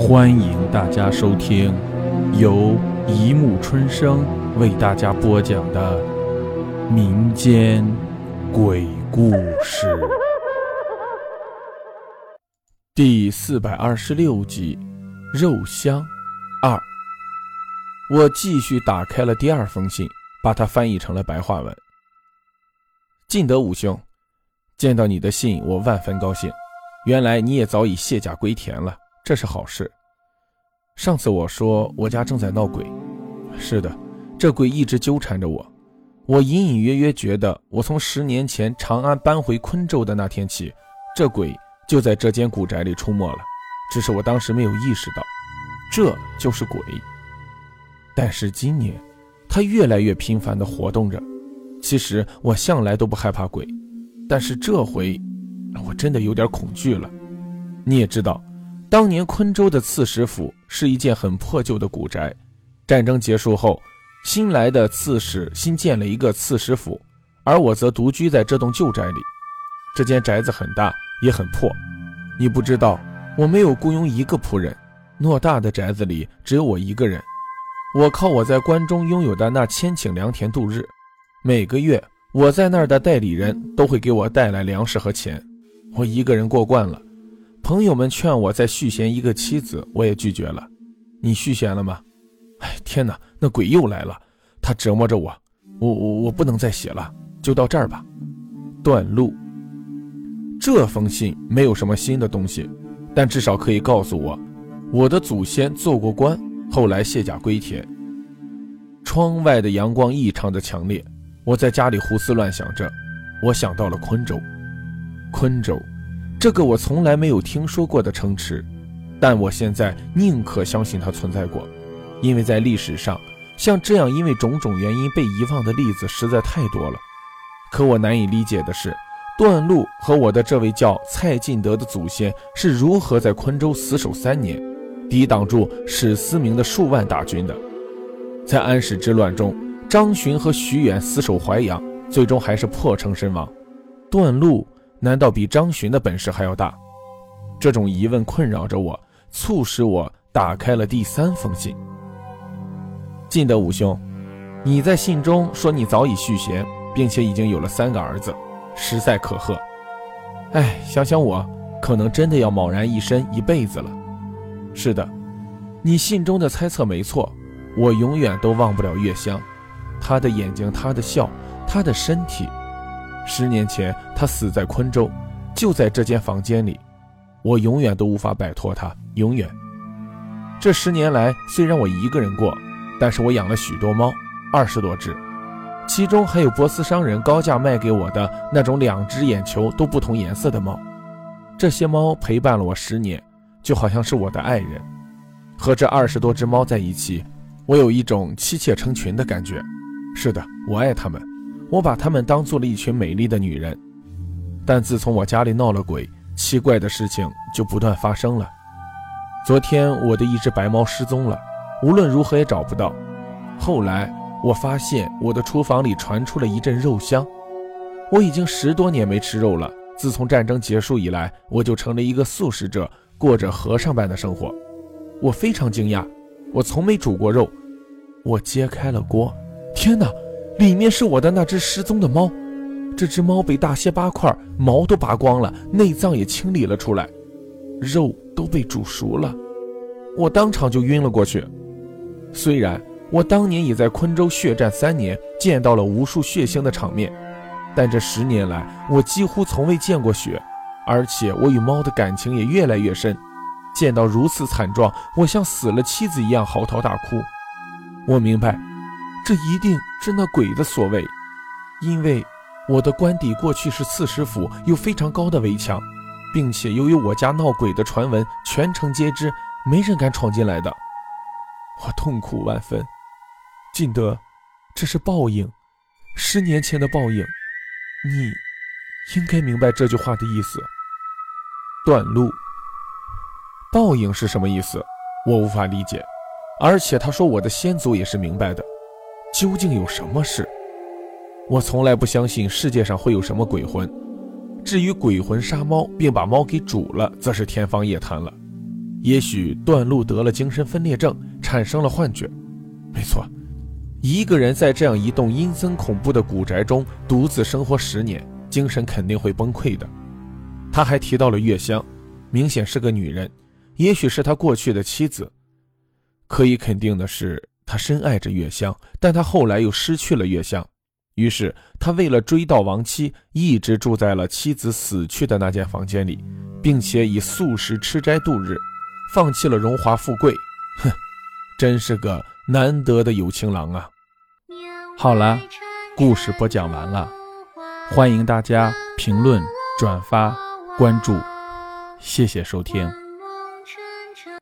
欢迎大家收听由一木春生为大家播讲的民间鬼故事第四百二十六集《肉香二》。我继续打开了第二封信，把它翻译成了白话文。晋德武兄，见到你的信，我万分高兴。原来你也早已卸甲归田了。这是好事。上次我说我家正在闹鬼，是的，这鬼一直纠缠着我。我隐隐约约觉得，我从十年前长安搬回昆州的那天起，这鬼就在这间古宅里出没了。只是我当时没有意识到，这就是鬼。但是今年，它越来越频繁地活动着。其实我向来都不害怕鬼，但是这回，我真的有点恐惧了。你也知道。当年昆州的刺史府是一件很破旧的古宅，战争结束后，新来的刺史新建了一个刺史府，而我则独居在这栋旧宅里。这间宅子很大，也很破。你不知道，我没有雇佣一个仆人，偌大的宅子里只有我一个人。我靠我在关中拥有的那千顷良田度日，每个月我在那儿的代理人都会给我带来粮食和钱，我一个人过惯了。朋友们劝我再续弦一个妻子，我也拒绝了。你续弦了吗？哎，天哪，那鬼又来了，他折磨着我，我我我不能再写了，就到这儿吧。断路。这封信没有什么新的东西，但至少可以告诉我，我的祖先做过官，后来卸甲归田。窗外的阳光异常的强烈，我在家里胡思乱想着，我想到了昆州，昆州。这个我从来没有听说过的城池，但我现在宁可相信它存在过，因为在历史上，像这样因为种种原因被遗忘的例子实在太多了。可我难以理解的是，段路和我的这位叫蔡进德的祖先是如何在昆州死守三年，抵挡住史思明的数万大军的。在安史之乱中，张巡和徐远死守淮阳，最终还是破城身亡。段路。难道比张巡的本事还要大？这种疑问困扰着我，促使我打开了第三封信。晋德武兄，你在信中说你早已续弦，并且已经有了三个儿子，实在可贺。哎，想想我，可能真的要茫然一身一辈子了。是的，你信中的猜测没错，我永远都忘不了月香，她的眼睛，她的笑，她的身体。十年前，他死在昆州，就在这间房间里。我永远都无法摆脱他，永远。这十年来，虽然我一个人过，但是我养了许多猫，二十多只，其中还有波斯商人高价卖给我的那种两只眼球都不同颜色的猫。这些猫陪伴了我十年，就好像是我的爱人。和这二十多只猫在一起，我有一种妻妾成群的感觉。是的，我爱它们。我把她们当做了一群美丽的女人，但自从我家里闹了鬼，奇怪的事情就不断发生了。昨天我的一只白猫失踪了，无论如何也找不到。后来我发现我的厨房里传出了一阵肉香。我已经十多年没吃肉了，自从战争结束以来，我就成了一个素食者，过着和尚般的生活。我非常惊讶，我从没煮过肉。我揭开了锅，天哪！里面是我的那只失踪的猫，这只猫被大卸八块，毛都拔光了，内脏也清理了出来，肉都被煮熟了，我当场就晕了过去。虽然我当年也在昆州血战三年，见到了无数血腥的场面，但这十年来我几乎从未见过血，而且我与猫的感情也越来越深。见到如此惨状，我像死了妻子一样嚎啕大哭。我明白。这一定是那鬼的所为，因为我的官邸过去是刺史府，有非常高的围墙，并且由于我家闹鬼的传闻全城皆知，没人敢闯进来的。我痛苦万分。晋德，这是报应，十年前的报应，你应该明白这句话的意思。断路，报应是什么意思？我无法理解，而且他说我的先祖也是明白的。究竟有什么事？我从来不相信世界上会有什么鬼魂。至于鬼魂杀猫并把猫给煮了，则是天方夜谭了。也许段路得了精神分裂症，产生了幻觉。没错，一个人在这样一栋阴森恐怖的古宅中独自生活十年，精神肯定会崩溃的。他还提到了月香，明显是个女人，也许是他过去的妻子。可以肯定的是，他深爱着月香，但他后来又失去了月香。于是，他为了追悼亡妻，一直住在了妻子死去的那间房间里，并且以素食吃斋度日，放弃了荣华富贵。哼，真是个难得的有情郎啊！好了，故事播讲完了，欢迎大家评论、转发、关注，谢谢收听。